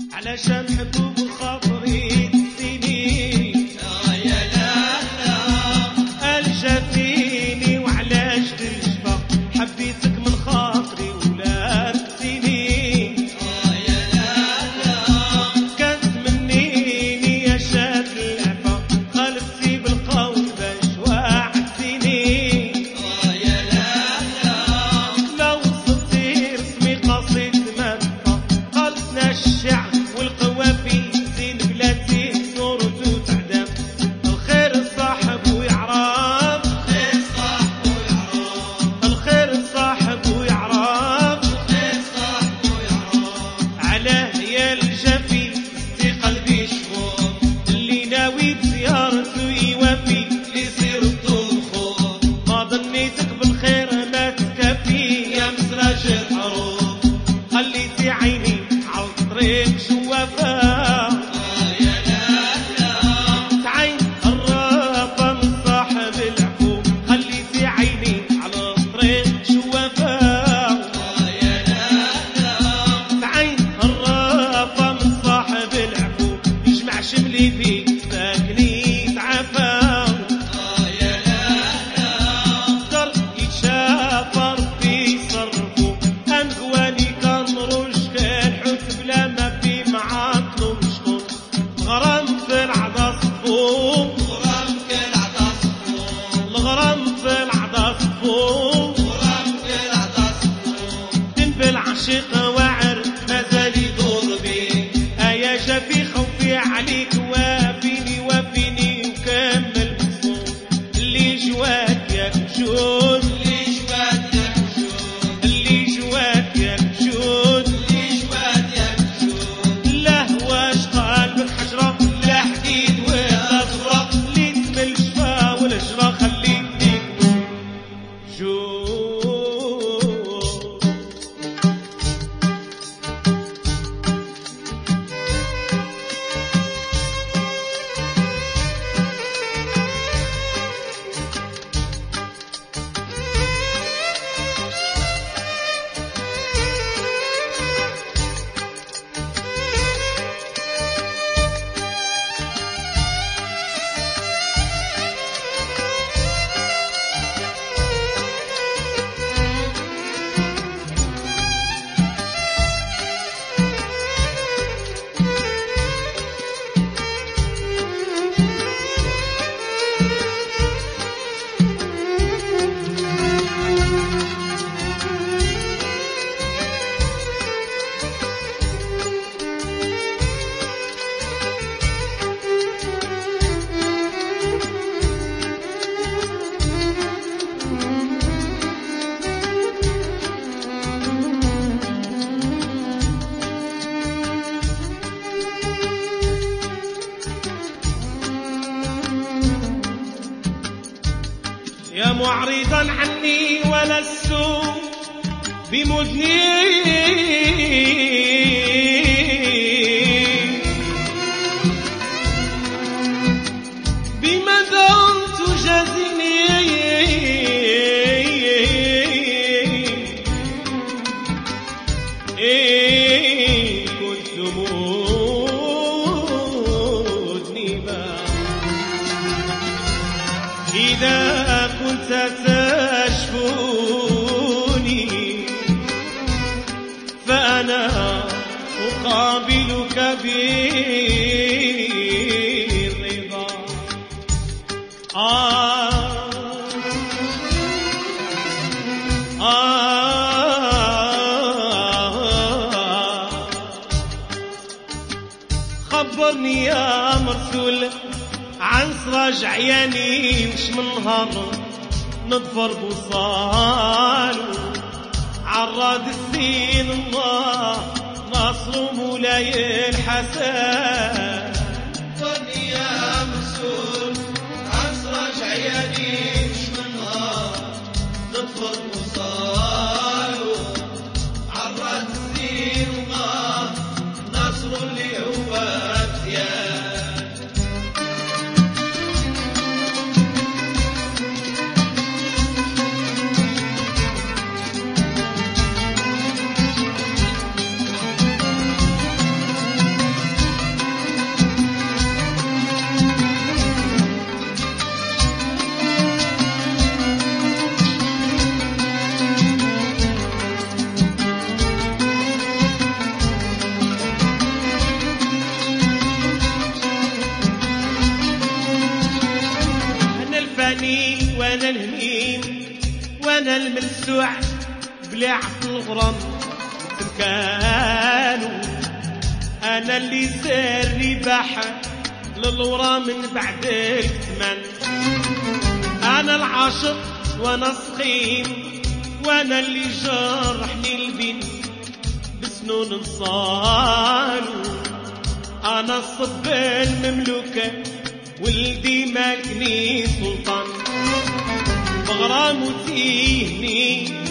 علشان حبوب خاطري اللي yet surely معرضا عني ولست بمذنب. بماذا تجازيني إن كنت مؤمنا خبرني يا مرسول عن سراج عياني مش من نهار نضفر بوصال. عراد السين الله نصر مولاي الحسن. الملسوع بلعب الغرام كانوا أنا اللي سري بحر للورا من بعد الثمن أنا العاشق وأنا سخيم وأنا اللي جرحني البين بسنون نصالو أنا الصب المملوكة ولدي مالكني سلطان. بغرام وتيهني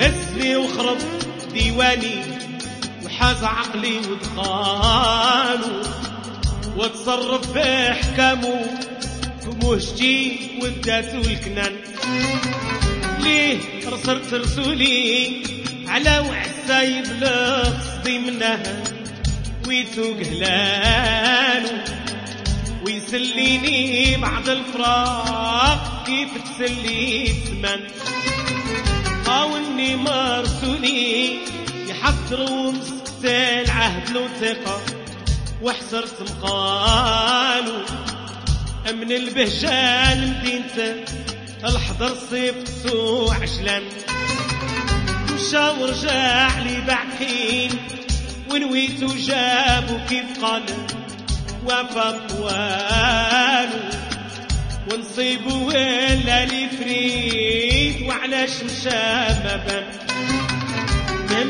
هزني وخرب ديواني وحاز عقلي ودخانه وتصرف بأحكامه بمهجتي والذات والكنان ليه رسلت رسولي على وعساي بلا قصدي منها ويتو قهلانو ويسليني بعد الفراق كيف تسلي الثمن قاوني مرسولي يحضروا مسكت العهد لو ثقة وحسرت مقالو من البهجان مدينته الحضر صيفته عجلان. مشى ورجع لي بعكين ونويتو جابو كيف قال. وفا طوالو ونصيبو ولا لي فريد وعلاش مشى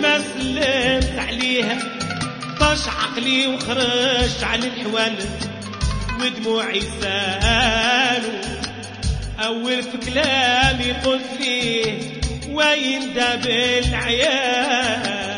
ما سلمت عليها طاش عقلي وخرج على الحوال ودموعي سالو أول في كلامي قلت ليه وين داب العيال.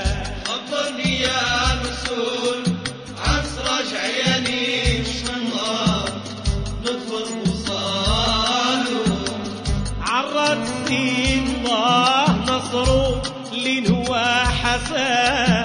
لين هو حسن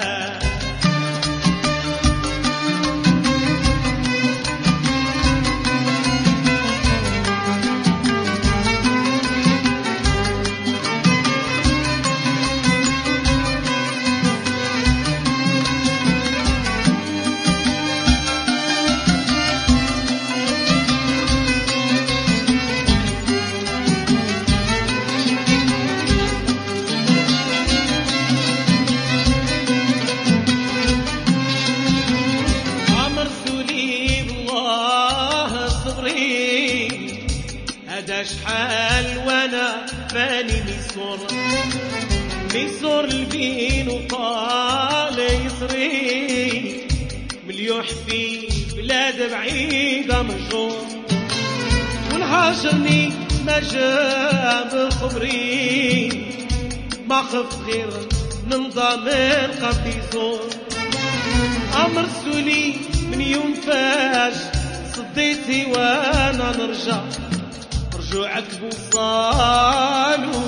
بلاد بعيدة مجور والهاجرني ما جاب خبري. ما خف غير من ضامن قبل يزور. أمر سولي من يوم فاش صديتي وأنا نرجع. رجوعك بوصالو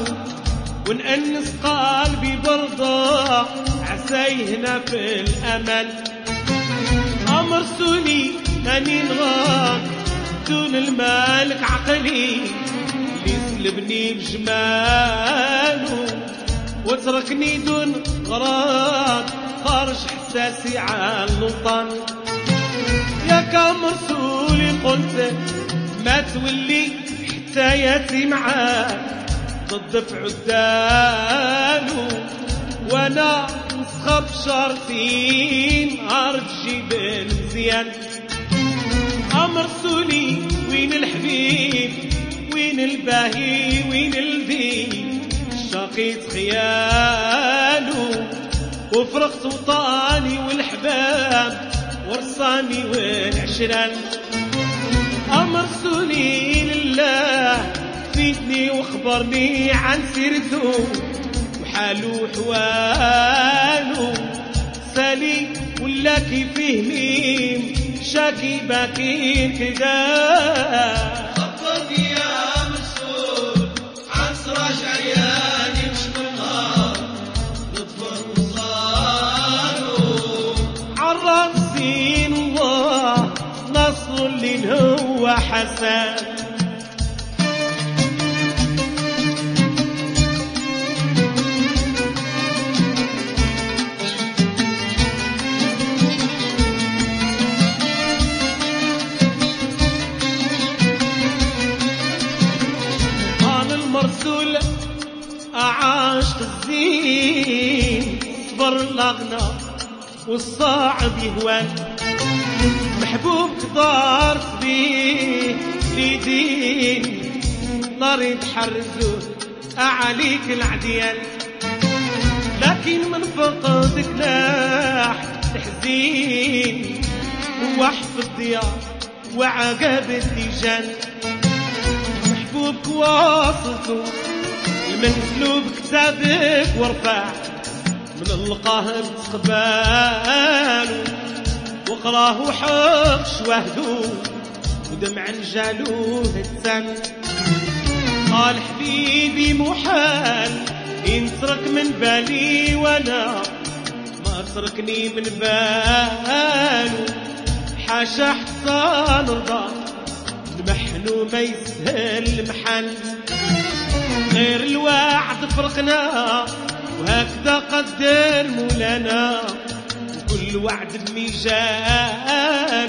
ونأنس قلبي برضا. عساي هنا في الأمل أمر سولي ماني نغار دون المالك عقلي اللي سلبني بجماله وتركني دون غرام خارج احساسي على الوطن يا كم رسولي قلت ما تولي حكاياتي معاه ضد في عداله وأنا نسخب شرطين ارض جبل مزيان أمر سولي وين الحبيب؟ وين الباهي؟ وين الذي شقيت خياله وفرقت وطاني والحباب ورصاني والعشران. أمر سولي لله فيتني واخبرني عن سيرته وحاله وحواله. سالي ولا كيف ميم الله نصر اللي هو حسن. يكبر لغنا والصعب يهوان. محبوب دارت بيه ليدين نار يتحرزوا عليك العديان. لكن من فقدك لاح تحزين وحف الضياء وعقب الديجان محبوبك واصلته المنسلوب كتابك ورفع من القاهر تقبالو وقراه وحق وهدو ودمع جالوه التن قال حبيبي محال ينترك من بالي وأنا ما تركني من بالو حاشا حتى نرضى المحنو ما يسهل المحن غير الوعد فرقنا وهكذا قدر مولانا وكل وعد بميجاله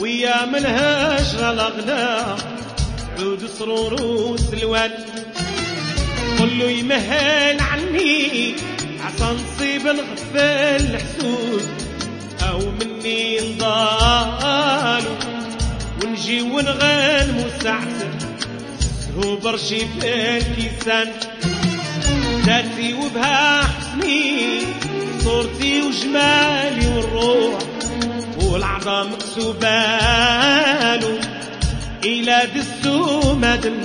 ويا من هجر الأغنى عود سرور وسلوان. قل له يمهل عني عسى نصيب الغفل الحسود. أو مني نضالو ونجي ونغنمو ساعته هو برشي في الكيسان. ذاتي وبها حسني صورتي وجمالي والروح والعظام مكسوبالو إلى دسو مدن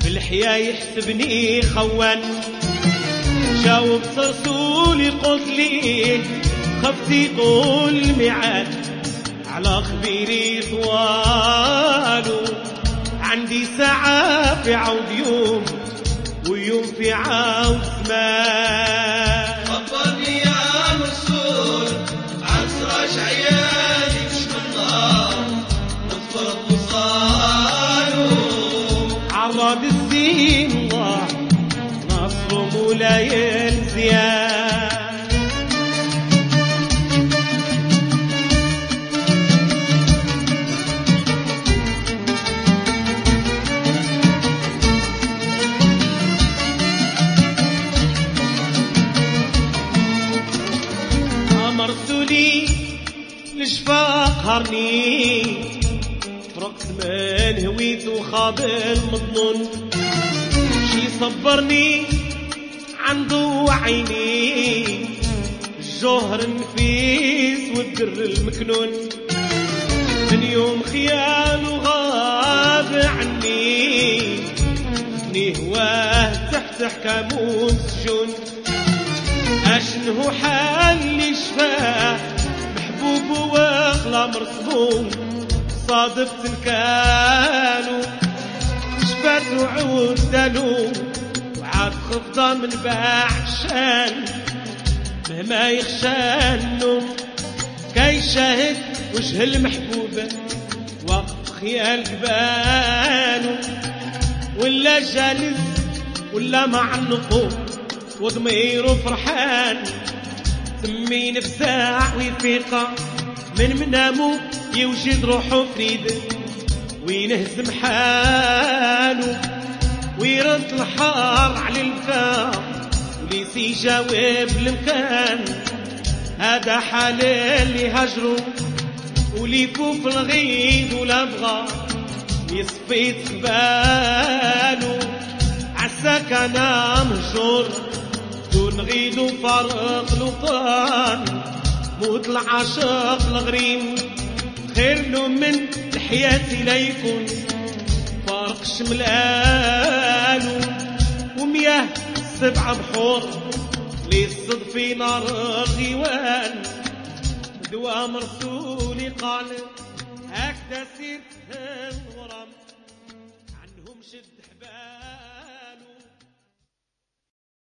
في الحياة يحسبني خوان جاوب صرصولي قلت لي خفتي طول الميعاد على خبيري طوالو. عندي ساعة في عود يوم ويوم في زمان خبرني يا مسؤول عن سراج عيالي مش من نار نطفر وصالوا عرض الزين الله نصر مولاي الزيان. من هويت وخاب المضمون شي صبرني عنده عيني الجوهر النفيس والدر المكنون. من يوم خياله غاب عني. ابني هواه تحت حكام سجون أشنه حال اللي شفاه محبوب واغلى مرسموم صادفت الكالو شفات وعود دلو وعاد خفضة من باع الشان مهما يخشى النوم كي شاهد وجه المحبوبة وقت خيال جبالو ولا جالس ولا مع النقوب وضميره فرحان. سمي نفسه ويفيقة من منامو يوجد روحه فريد. وينهزم حاله ويرد الحار على الفاق وليس يجاوب المكان هذا حال اللي هجروا وليفوا في الغيد ولا بغى يصفي خباله عساك أنا مهجور دون غيد وفارق لطان موت العاشق الغريم خير له من الحياة لا يكون. فارق شملانه ومياه سبع بحور للصدف نار غيوان دوا مرسولي قال هكذا سير.